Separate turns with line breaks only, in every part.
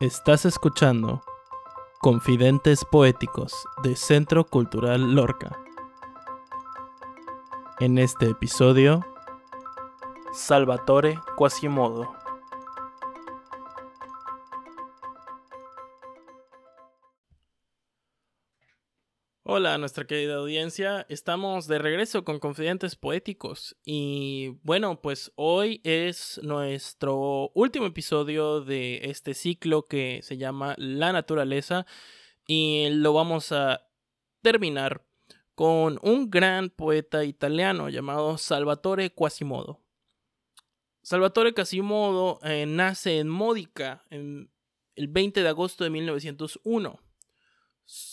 Estás escuchando Confidentes Poéticos de Centro Cultural Lorca. En este episodio, Salvatore Quasimodo. Hola, nuestra querida audiencia. Estamos de regreso con Confidentes Poéticos. Y bueno, pues hoy es nuestro último episodio de este ciclo que se llama La Naturaleza. Y lo vamos a terminar con un gran poeta italiano llamado Salvatore Quasimodo. Salvatore Quasimodo eh, nace en Módica el 20 de agosto de 1901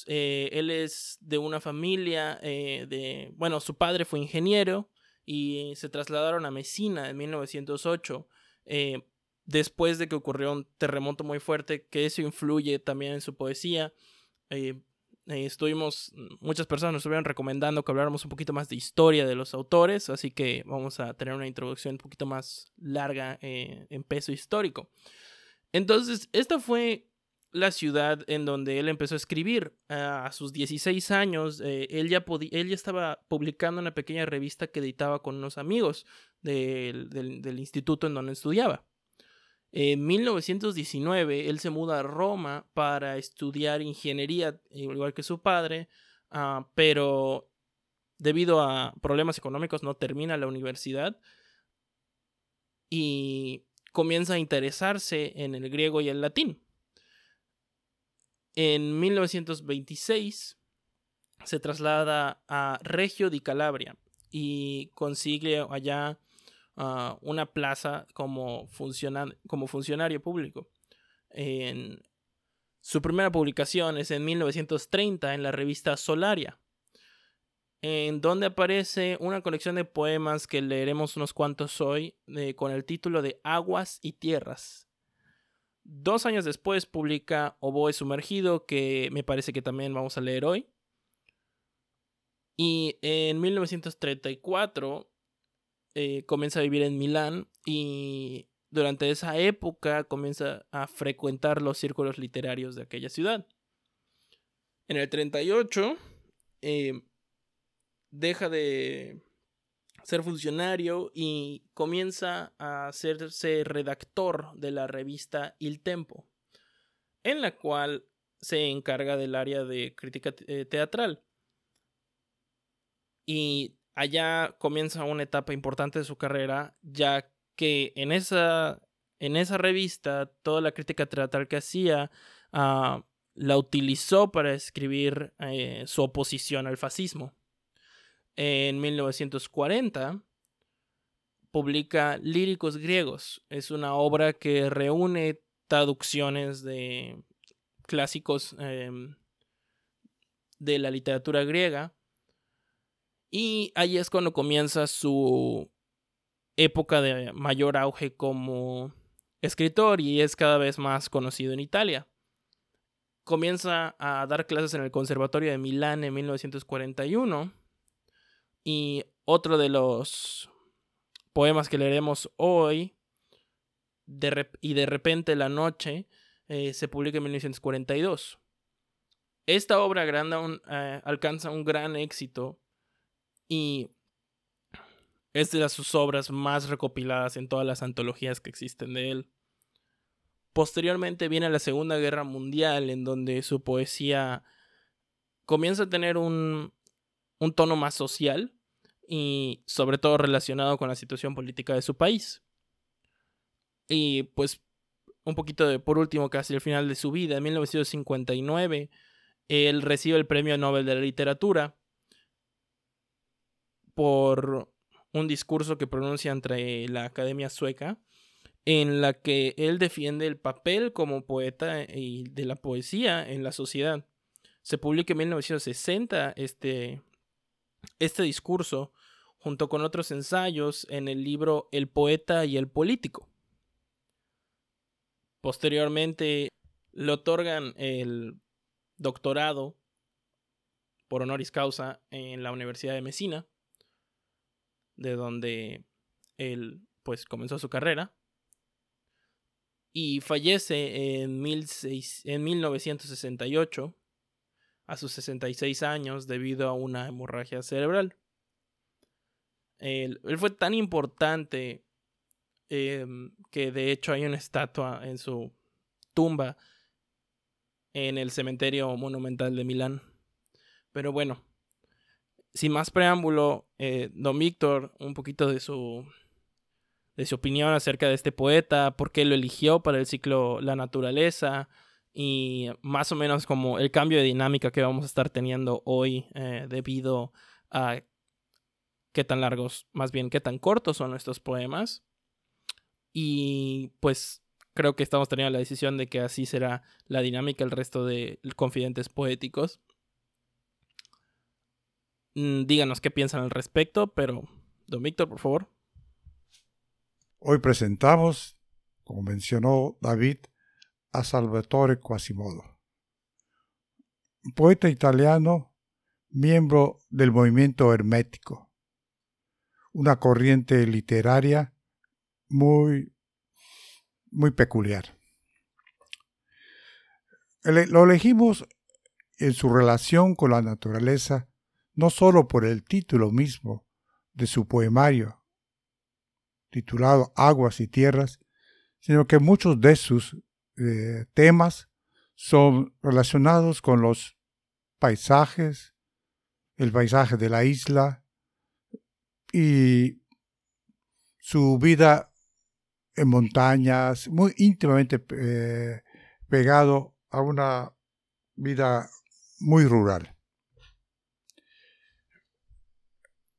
eh, él es de una familia eh, de, bueno, su padre fue ingeniero y se trasladaron a Messina en 1908, eh, después de que ocurrió un terremoto muy fuerte, que eso influye también en su poesía. estuvimos, muchas personas nos estuvieron recomendando que habláramos un poquito más de historia de los autores, así que vamos a tener una introducción un poquito más larga en peso histórico. Entonces, esta fue la ciudad en donde él empezó a escribir. A sus 16 años, eh, él, ya él, ya estaba publicando una pequeña revista que editaba con unos amigos del, del, instituto en donde estudiaba. En 1919, él se muda a Roma para estudiar ingeniería, igual que su padre, ah, pero debido a problemas económicos no termina la universidad y comienza a interesarse en el griego y el latín. En 1926 se traslada a Reggio di Calabria y consigue allá ah, una plaza como, funcionario público. En, su primera publicación es en 1930 en la revista Solaria, en donde aparece una colección de poemas que leeremos unos cuantos hoy con el título de Aguas y Tierras. Dos años después publica Oboe Sumergido, que me parece que también vamos a leer hoy. Y en 1934 eh, comienza a vivir en Milán y durante esa época comienza a frecuentar los círculos literarios de aquella ciudad. En el 38 eh, deja de ser funcionario y comienza a hacerse redactor de la revista Il Tempo, en la cual se encarga del área de crítica eh, teatral. Y allá comienza una etapa importante de su carrera, ya que en esa, en esa revista toda la crítica teatral que hacía ah, la utilizó para escribir eh, su oposición al fascismo en 1940 publica Líricos Griegos. Es una obra que reúne traducciones de clásicos em, de la literatura griega. Y ahí es cuando comienza su época de mayor auge como escritor y es cada vez más conocido en Italia. Comienza a dar clases en el Conservatorio de Milán en 1941 y otro de los poemas que leeremos hoy, y de repente la noche, eh, se publica en 1942. Esta obra grande eh, alcanza un gran éxito y es de sus obras más recopiladas en todas las antologías que existen de él. Posteriormente viene la Segunda Guerra Mundial, en donde su poesía comienza a tener un, un tono más social y sobre todo relacionado con la situación política de su país. Y pues un poquito de por último, casi al final de su vida, en 1959, él recibe el Premio Nobel de la Literatura por un discurso que pronuncia entre la Academia Sueca, en la que él defiende el papel como poeta y de la poesía en la sociedad. Se publica en 1960 este, este discurso junto con otros ensayos en el libro El poeta y el político. Posteriormente le otorgan el doctorado por honoris causa en la Universidad de Messina, de donde él pues comenzó su carrera. y fallece en, en 1968 a sus 66 años debido a una hemorragia cerebral. Él, fue tan importante em, que de hecho hay una estatua en su tumba en el cementerio monumental de Milán. Pero bueno, sin más preámbulo, eh, don Víctor, un poquito de su, de su opinión acerca de este poeta, por qué lo eligió para el ciclo La naturaleza y más o menos como el cambio de dinámica que vamos a estar teniendo hoy eh, debido a qué tan largos, más bien qué tan cortos son nuestros poemas. Y pues creo que estamos teniendo la decisión de que así será la dinámica el resto de confidentes poéticos. Mm, díganos qué piensan al respecto, pero don Víctor, por favor.
Hoy presentamos, como mencionó David, a Salvatore Quasimodo, poeta italiano, miembro del movimiento hermético, una corriente literaria muy, muy peculiar. Lo elegimos en su relación con la naturaleza, no solo por el título mismo de su poemario, titulado Aguas y Tierras, sino que muchos de sus eh, temas son relacionados con los paisajes, el paisaje de la isla y su vida en montañas, muy íntimamente eh, pegado a una vida muy rural.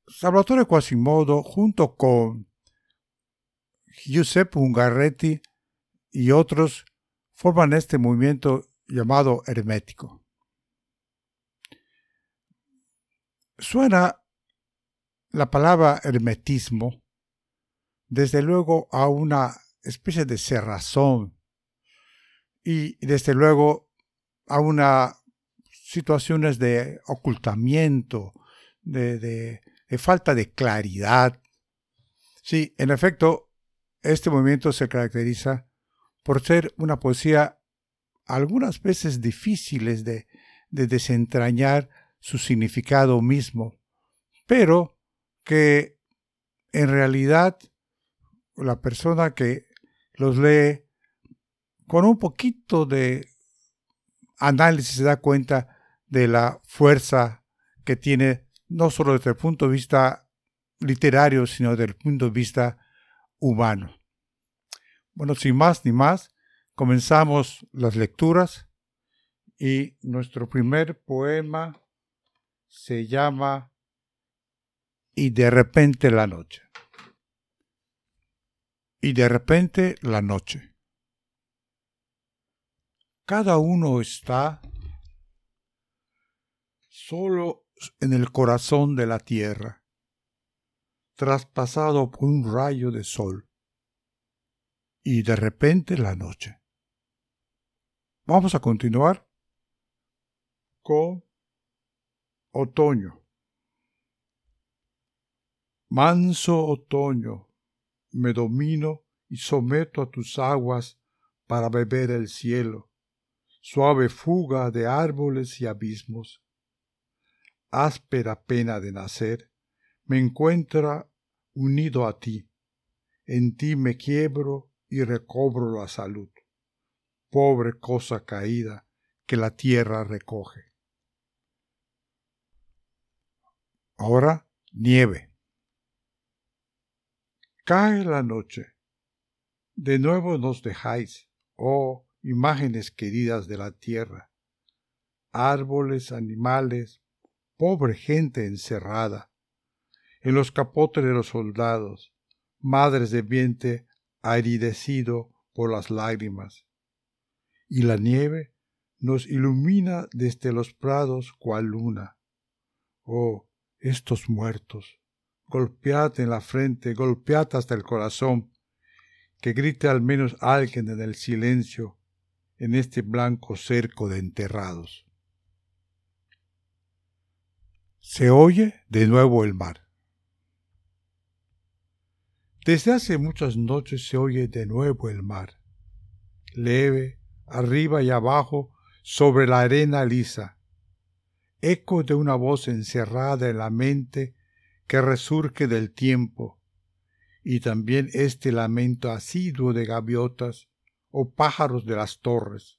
Salvatore Quasimodo, junto con Giuseppe Ungaretti y otros, forman este movimiento llamado hermético. Suena la palabra hermetismo desde luego a una especie de cerrazón y desde luego a una situaciones de ocultamiento, de, de, falta de claridad. Sí, en efecto, este movimiento se caracteriza por ser una poesía algunas veces difíciles de, desentrañar su significado mismo, pero que en realidad la persona que los lee con un poquito de análisis se da cuenta de la fuerza que tiene no solo desde el punto de vista literario, sino desde el punto de vista humano. Bueno, sin más ni más, comenzamos las lecturas y nuestro primer poema se llama Y de repente la noche. Y de repente la noche. Cada uno está solo en el corazón de la tierra, traspasado por un rayo de sol y de repente la noche. Vamos a continuar con otoño. Manso otoño, me domino y someto a tus aguas para beber el cielo, suave fuga de árboles y abismos. Áspera pena de nacer, me encuentra unido a ti, en ti me quiebro y recobro la salud. Pobre cosa caída que la tierra recoge. Ahora nieve. Cae la noche. De nuevo nos dejáis, oh imágenes queridas de la tierra. Árboles, animales, pobre gente encerrada. En los capotes de los soldados, madres de vientre aridecido por las lágrimas. Y la nieve nos ilumina desde los prados cual luna. Oh, estos muertos, golpead en la frente, golpead hasta el corazón, que grite al menos alguien en el silencio en este blanco cerco de enterrados. Se oye de nuevo el mar. Desde hace muchas noches se oye de nuevo el mar. leve, arriba y abajo, sobre la arena lisa. Eco de una voz encerrada en la mente que resurge del tiempo, y también este lamento asiduo de gaviotas o pájaros de las torres,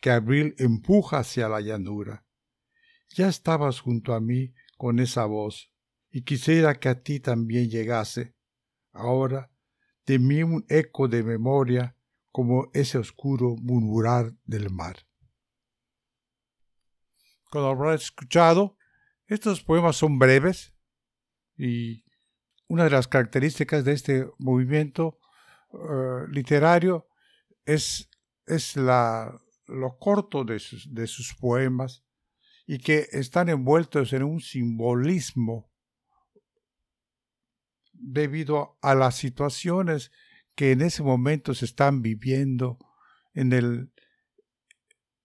que abril empuja hacia la llanura. Ya estabas junto a mí con esa voz, y quisiera que a ti también llegase. Ahora, de mí un eco de memoria como ese oscuro murmurar del mar. Como habrás escuchado, estos poemas son breves y una de las características de este movimiento eh, literario es, es la, lo corto de sus poemas y que están envueltos en un simbolismo debido a las situaciones que en ese momento se están viviendo en, el,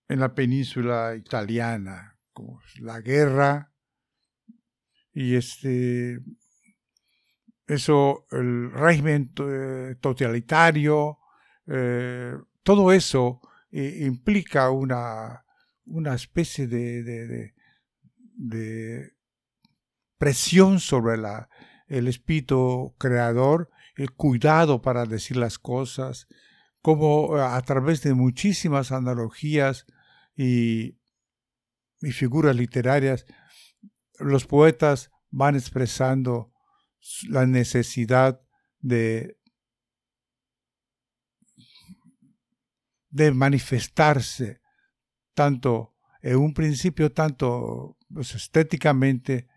en la península italiana, como la guerra y este eso, el régimen eh, totalitario, eh, todo eso eh, implica una, una especie de, de, de, presión sobre la, el espíritu creador, el cuidado para decir las cosas, como a través de muchísimas analogías y, y figuras literarias, los poetas van expresando la necesidad de, de manifestarse tanto en un principio tanto pues, estéticamente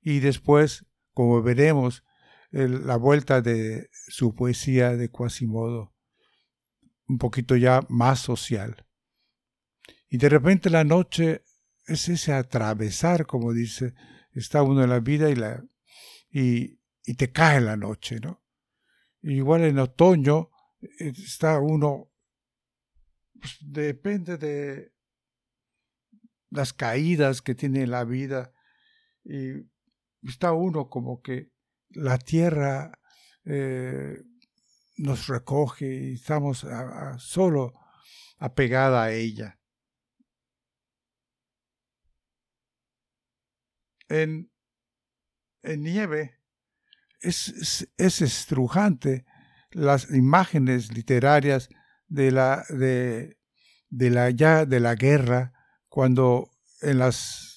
y después como veremos la vuelta de su poesía de Quasimodo un poquito ya más social y de repente la noche es ese atravesar como dice está uno en la vida y te cae la noche, ¿no? Igual en otoño eh, está uno, pues, depende de las caídas que tiene la vida, y está uno como que la tierra eh, nos recoge y estamos solo apegada a ella. En, en nieve es, es, estrujante las imágenes literarias de la, de, de, la, ya de la guerra, cuando en, las,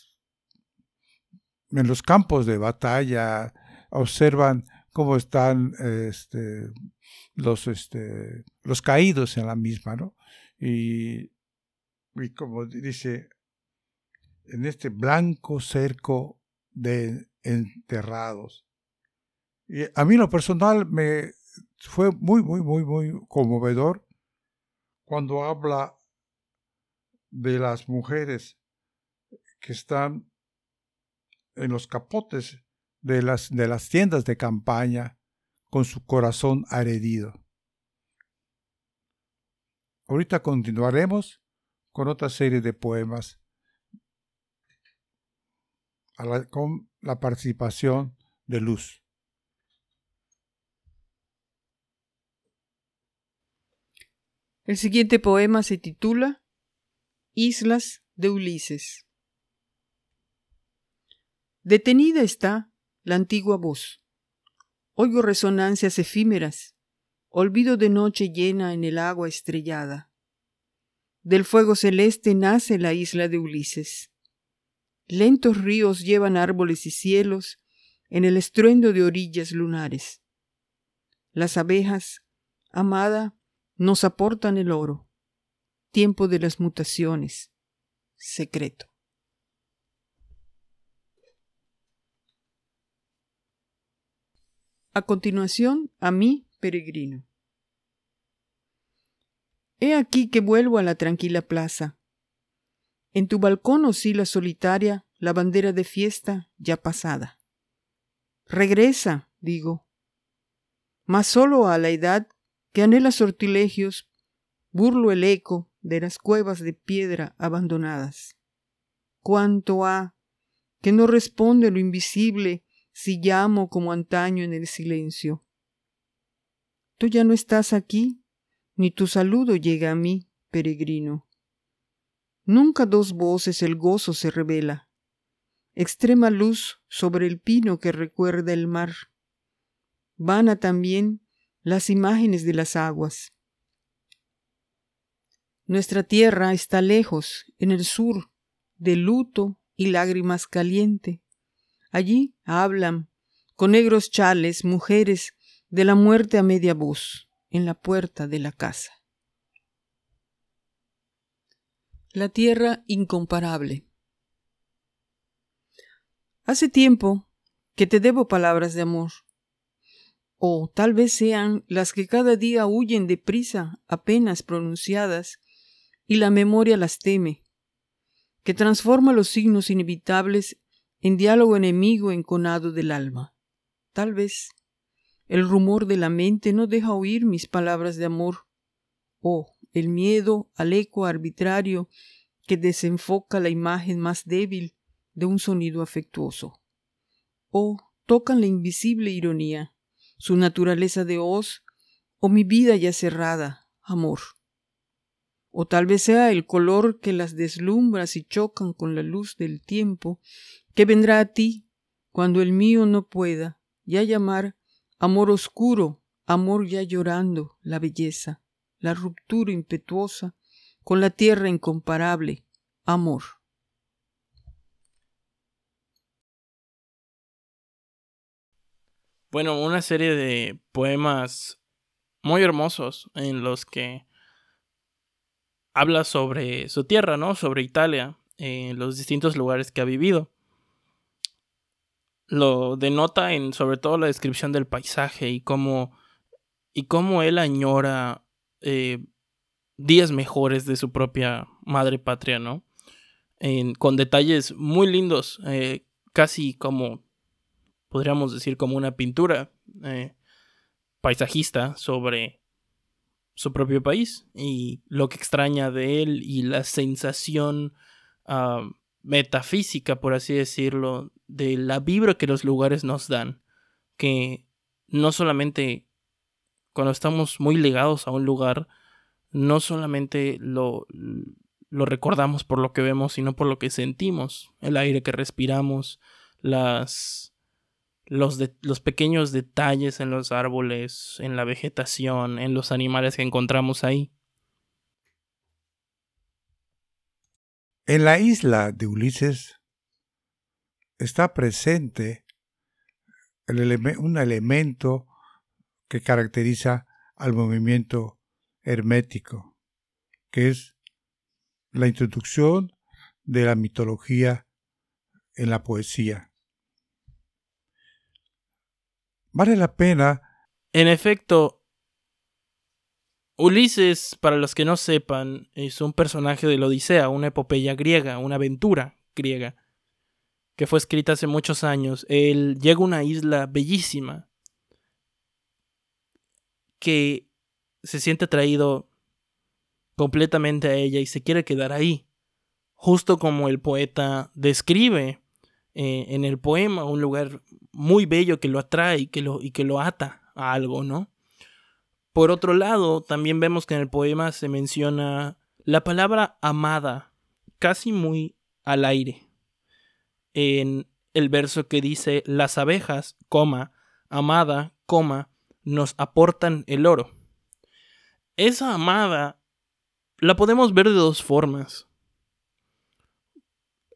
en los campos de batalla observan cómo están este, los, este, los caídos en la misma, ¿no? Y, y como dice, en este blanco cerco de enterrados. Y a mí lo personal me fue muy, muy, muy, muy conmovedor cuando habla de las mujeres que están en los capotes de las, de las tiendas de campaña con su corazón aredido. Ahorita continuaremos con otra serie de poemas con la participación de Luz.
El siguiente poema se titula Islas de Ulises. Detenida está la antigua voz. Oigo resonancias efímeras, olvido de noche llena en el agua estrellada. Del fuego celeste nace la isla de Ulises. Lentos ríos llevan árboles y cielos en el estruendo de orillas lunares. Las abejas, amada, nos aportan el oro. Tiempo de las mutaciones. Secreto. A continuación, a mí, peregrino. He aquí que vuelvo a la tranquila plaza. En tu balcón oscila solitaria la bandera de fiesta ya pasada. Regresa, digo, mas solo a la edad que anhela sortilegios, burlo el eco de las cuevas de piedra abandonadas. Cuánto ha que no responde lo invisible si llamo como antaño en el silencio. Tú ya no estás aquí, ni tu saludo llega a mí, peregrino. Nunca dos voces el gozo se revela. Extrema luz sobre el pino que recuerda el mar. Vana también las imágenes de las aguas. Nuestra tierra está lejos, en el sur, de luto y lágrimas caliente. Allí hablan, con negros chales, mujeres de la muerte a media voz, en la puerta de la casa. La tierra incomparable. Hace tiempo que te debo palabras de amor, o tal vez sean las que cada día huyen de prisa apenas pronunciadas y la memoria las teme, que transforma los signos inevitables en diálogo enemigo enconado del alma. Tal vez el rumor de la mente no deja oír mis palabras de amor, o el miedo al eco arbitrario que desenfoca la imagen más débil de un sonido afectuoso, o tocan la invisible ironía, su naturaleza de hoz, o mi vida ya cerrada, amor o tal vez sea el color que las deslumbras y chocan con la luz del tiempo, que vendrá a ti cuando el mío no pueda ya llamar amor oscuro, amor ya llorando, la belleza, la ruptura impetuosa con la tierra incomparable, amor.
Bueno, una serie de poemas muy hermosos en los que habla sobre su tierra, ¿no? Sobre Italia, en los distintos lugares que ha vivido. Lo denota en sobre todo la descripción del paisaje y cómo, y cómo él añora eh, días mejores de su propia madre patria, ¿no? con detalles muy lindos, eh, casi como, podríamos decir, como una pintura eh, paisajista sobre su propio país y lo que extraña de él y la sensación ah, metafísica, por así decirlo, de la vibra que los lugares nos dan, que no solamente cuando estamos muy ligados a un lugar, no solamente lo, lo recordamos por lo que vemos, sino por lo que sentimos, el aire que respiramos, las los, pequeños detalles en los árboles, en la vegetación, en los animales que encontramos ahí.
En la isla de Ulises está presente un elemento que caracteriza al movimiento hermético, que es la introducción de la mitología en la poesía. Vale la pena.
En efecto, Ulises, para los que no sepan, es un personaje de la Odisea, una epopeya griega, una aventura griega, que fue escrita hace muchos años. Él llega a una isla bellísima, que se siente atraído completamente a ella y se quiere quedar ahí, justo como el poeta describe eh, en el poema, un lugar muy bello que lo atrae y que lo, y que lo ata a algo, ¿no? Por otro lado, también vemos que en el poema se menciona la palabra amada, casi muy al aire. En el verso que dice, las abejas, coma, amada, coma, nos aportan el oro. Esa amada la podemos ver de dos formas.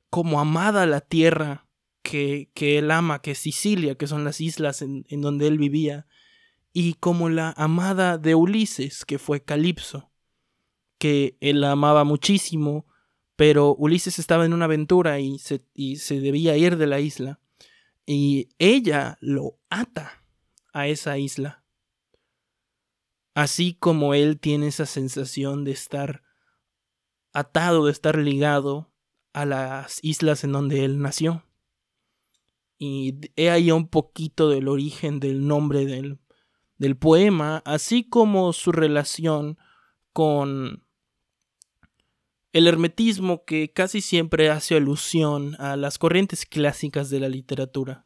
Como amada la tierra que, él ama, que es Sicilia, que son las islas en, en donde él vivía, y como la amada de Ulises, que fue Calipso, que él la amaba muchísimo, pero Ulises estaba en una aventura y se, y se debía ir de la isla, y ella lo ata a esa isla. Así como él tiene esa sensación de estar atado, de estar ligado a las islas en donde él nació. Y he ahí un poquito del origen del nombre del, del poema, así como su relación con el hermetismo que casi siempre hace alusión a las corrientes clásicas de la literatura.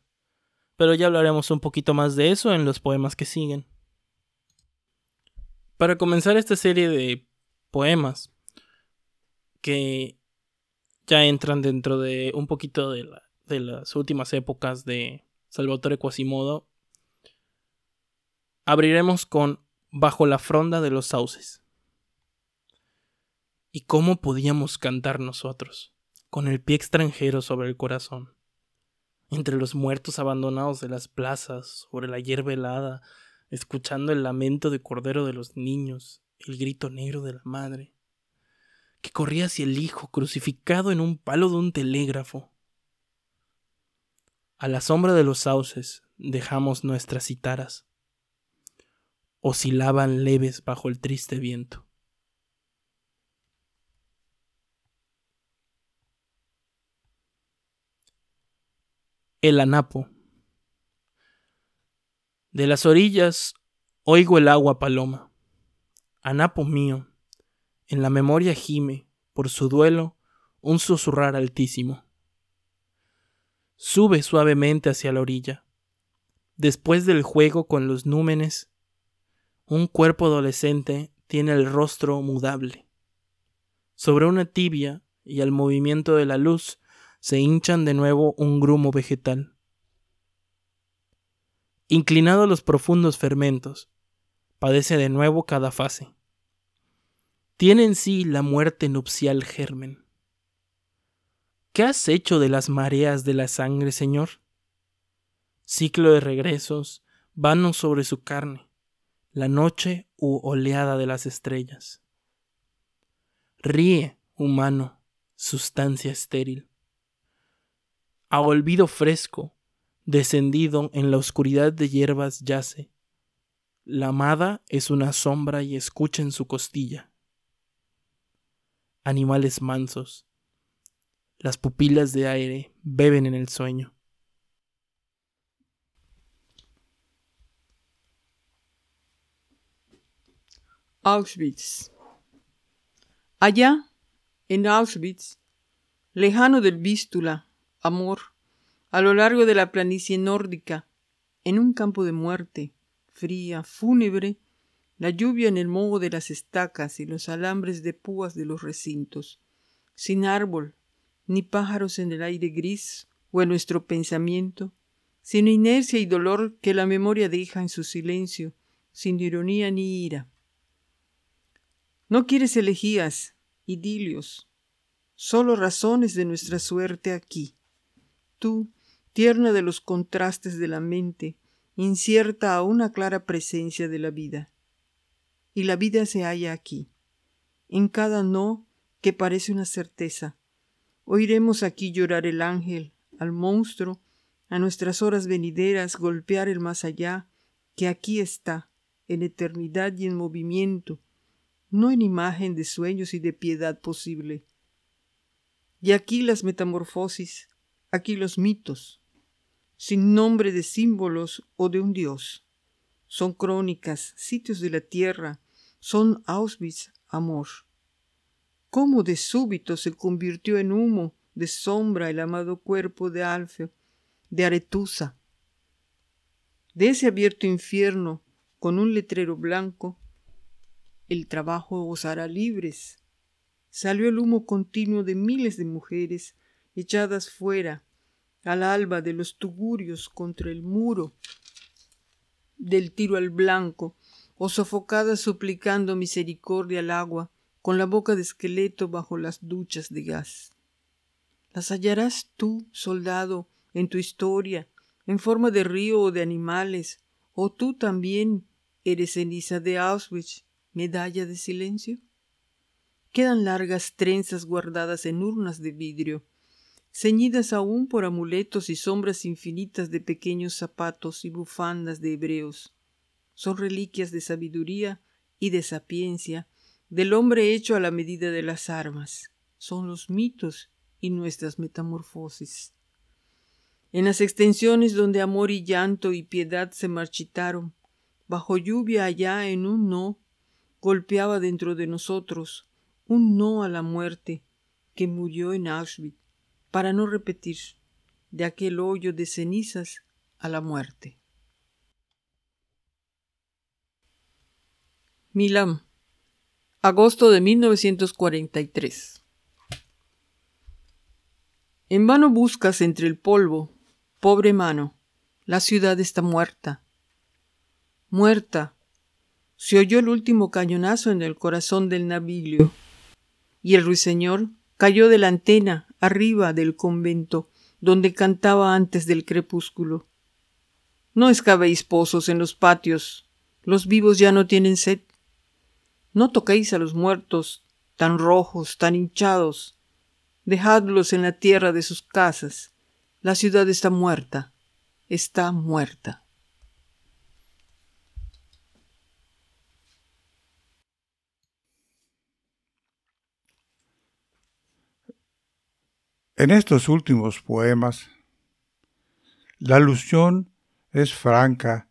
Pero ya hablaremos un poquito más de eso en los poemas que siguen. para comenzar esta serie de poemas que ya entran dentro de un poquito de, de las últimas épocas de Salvatore Quasimodo, abriremos con Bajo la fronda de los sauces. ¿Y cómo podíamos cantar nosotros, con el pie extranjero sobre el corazón? Entre los muertos abandonados de las plazas, sobre la hierba helada, escuchando el lamento de cordero de los niños, el grito negro de la madre, que corría hacia el hijo crucificado en un palo de un telégrafo. A la sombra de los sauces dejamos nuestras citaras. Oscilaban leves bajo el triste viento. El anapo. De las orillas oigo el agua paloma. Anapo mío, en la memoria gime, por su duelo, un susurrar altísimo. Sube suavemente hacia la orilla. Después del juego con los númenes, un cuerpo adolescente tiene el rostro mudable. Sobre una tibia y al movimiento de la luz se hinchan de nuevo un grumo vegetal. Inclinado a los profundos fermentos, padece de nuevo cada fase. Tiene en sí la muerte nupcial germen. ¿Qué has hecho de las mareas de la sangre, Señor? Ciclo de regresos, vanos sobre su carne, la noche u oleada de las estrellas. Ríe, humano, sustancia estéril. A olvido fresco, descendido en la oscuridad de hierbas yace. La amada es una sombra y escucha en su costilla. Animales mansos, las pupilas de aire beben en el sueño.
Auschwitz. Allá, en Auschwitz, lejano del Vístula, amor, a lo largo de la planicie nórdica, en un campo de muerte, fría, fúnebre, la lluvia en el moho de las estacas y los alambres de púas de los recintos, sin árbol, ni pájaros en el aire gris o en nuestro pensamiento, sino inercia y dolor que la memoria deja en su silencio, sin ironía ni ira. No quieres elegías, idilios, solo razones de nuestra suerte aquí. Tú, tierna de los contrastes de la mente, incierta a una clara presencia de la vida. Y la vida se halla aquí, en cada no que parece una certeza, Oiremos aquí llorar el ángel, al monstruo, a nuestras horas venideras golpear el más allá, que aquí está, en eternidad y en movimiento, no en imagen de sueños y de piedad posible. Y aquí las metamorfosis, aquí los mitos, sin nombre de símbolos o de un dios. Son crónicas, sitios de la tierra, son Auschwitz, amor cómo de súbito se convirtió en humo de sombra el amado cuerpo de Alfeo, de Aretusa. De ese abierto infierno, con un letrero blanco, el trabajo os hará libres. Salió el humo continuo de miles de mujeres echadas fuera al alba de los tugurios contra el muro del tiro al blanco o sofocadas suplicando misericordia al agua con la boca de esqueleto bajo las duchas de gas. Las hallarás tú, soldado, en tu historia, en forma de río o de animales, o tú también eres ceniza de Auschwitz, medalla de silencio. Quedan largas trenzas guardadas en urnas de vidrio, ceñidas aún por amuletos y sombras infinitas de pequeños zapatos y bufandas de hebreos. Son reliquias de sabiduría y de sapiencia del hombre hecho a la medida de las armas. Son los mitos y nuestras metamorfosis. En las extensiones donde amor y llanto y piedad se marchitaron, bajo lluvia allá en un no, golpeaba dentro de nosotros un no a la muerte que murió en Auschwitz, para no repetir de aquel hoyo de cenizas a la muerte. Milán, agosto de 1943. En vano buscas entre el polvo, pobre mano, la ciudad está muerta. Muerta. Se oyó el último cañonazo en el corazón del navío, y el ruiseñor cayó de la antena arriba del convento donde cantaba antes del crepúsculo. No escabéis pozos en los patios, los vivos ya no tienen sed. No toquéis a los muertos, tan rojos, tan hinchados. Dejadlos en la tierra de sus casas. La ciudad está muerta, está muerta.
En estos últimos poemas, la alusión es franca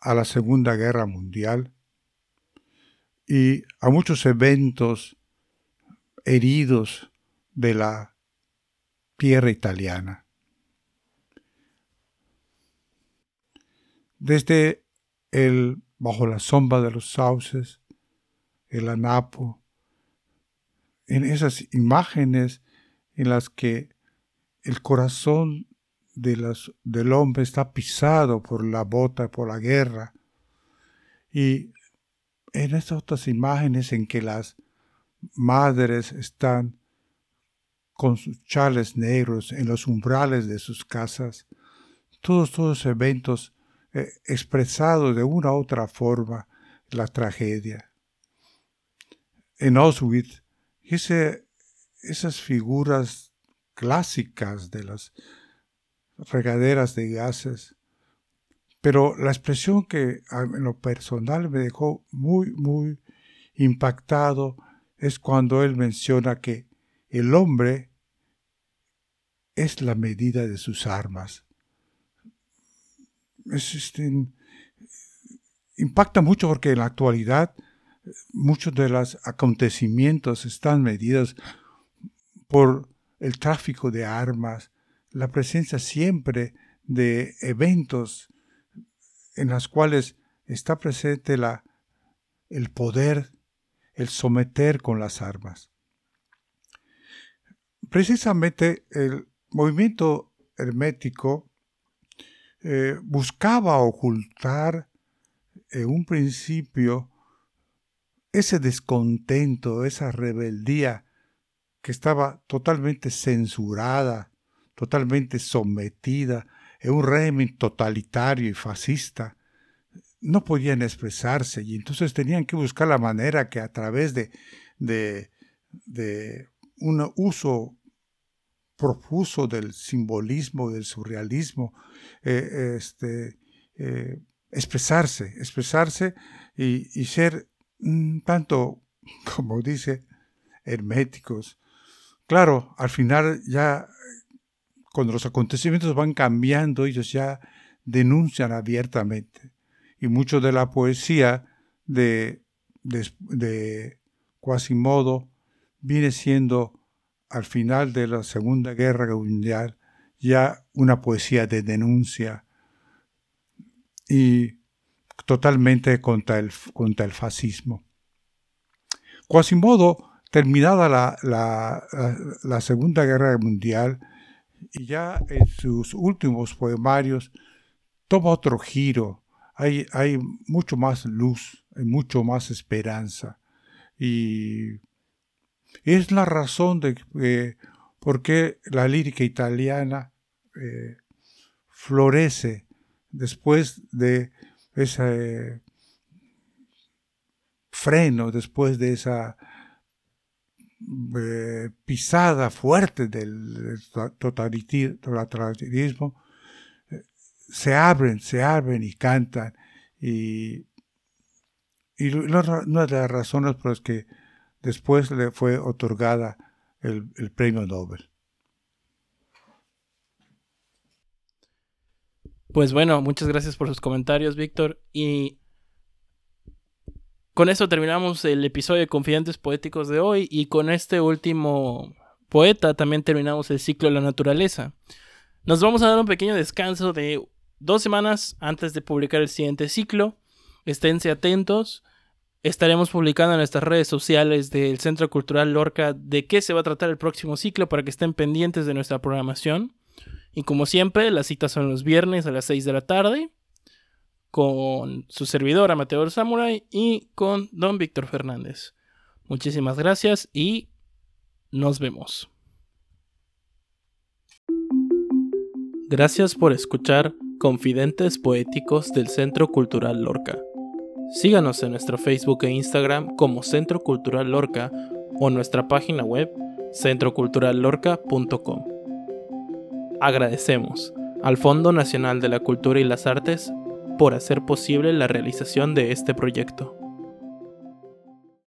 a la Segunda Guerra Mundial y a muchos eventos heridos de la tierra italiana. Desde el bajo la sombra de los sauces, el anapo, en esas imágenes en las que el corazón de las, del hombre está pisado por la bota, por la guerra, y en estas otras imágenes en que las madres están con sus chales negros en los umbrales de sus casas, todos esos eventos eh, expresados de una u otra forma la tragedia. En Auschwitz, esas figuras clásicas de las regaderas de gases pero la expresión que en lo personal me dejó muy, muy impactado es cuando él menciona que el hombre es la medida de sus armas. Este, impacta mucho porque en la actualidad muchos de los acontecimientos están medidos por el tráfico de armas, la presencia siempre de eventos en las cuales está presente la, el poder, el someter con las armas. Precisamente el movimiento hermético eh, buscaba ocultar en un principio ese descontento, esa rebeldía que estaba totalmente censurada, totalmente sometida en un régimen totalitario y fascista, no podían expresarse y entonces tenían que buscar la manera que a través de, de, un uso profuso del simbolismo, del surrealismo, eh, este, eh, expresarse, expresarse y, y ser tanto, como dice, herméticos. Claro, al final ya cuando los acontecimientos van cambiando, ellos ya denuncian abiertamente. Y mucho de la poesía de, de, Quasimodo viene siendo, al final de la Segunda Guerra Mundial, ya una poesía de denuncia y totalmente contra el, contra el fascismo. Quasimodo, terminada la, la, la Segunda Guerra Mundial, y ya en sus últimos poemarios toma otro giro. Hay, hay mucho más luz, hay mucho más esperanza. Y es la razón de eh, por qué la lírica italiana eh, florece después de ese freno, después de esa eh, pisada fuerte del totalitarismo, eh, se abren, se abren y cantan. Y, y una de las razones por las que después le fue otorgada el, el premio Nobel.
Pues bueno, muchas gracias por sus comentarios, Víctor. Y con eso terminamos el episodio de Confidentes Poéticos de hoy y con este último poeta también terminamos el ciclo de la naturaleza. Nos vamos a dar un pequeño descanso de dos semanas antes de publicar el siguiente ciclo. Esténse atentos. Estaremos publicando en nuestras redes sociales del Centro Cultural Lorca de qué se va a tratar el próximo ciclo para que estén pendientes de nuestra programación. Y como siempre, las citas son los viernes a las 6 de la tarde con su servidor Amateur Samurai y con Don Víctor Fernández. Muchísimas gracias y nos vemos. Gracias por escuchar Confidentes Poéticos del Centro Cultural Lorca. Síganos en nuestro Facebook e Instagram como Centro Cultural Lorca o nuestra página web centroculturallorca.com. Agradecemos al Fondo Nacional de la Cultura y las Artes por hacer posible la realización de este proyecto.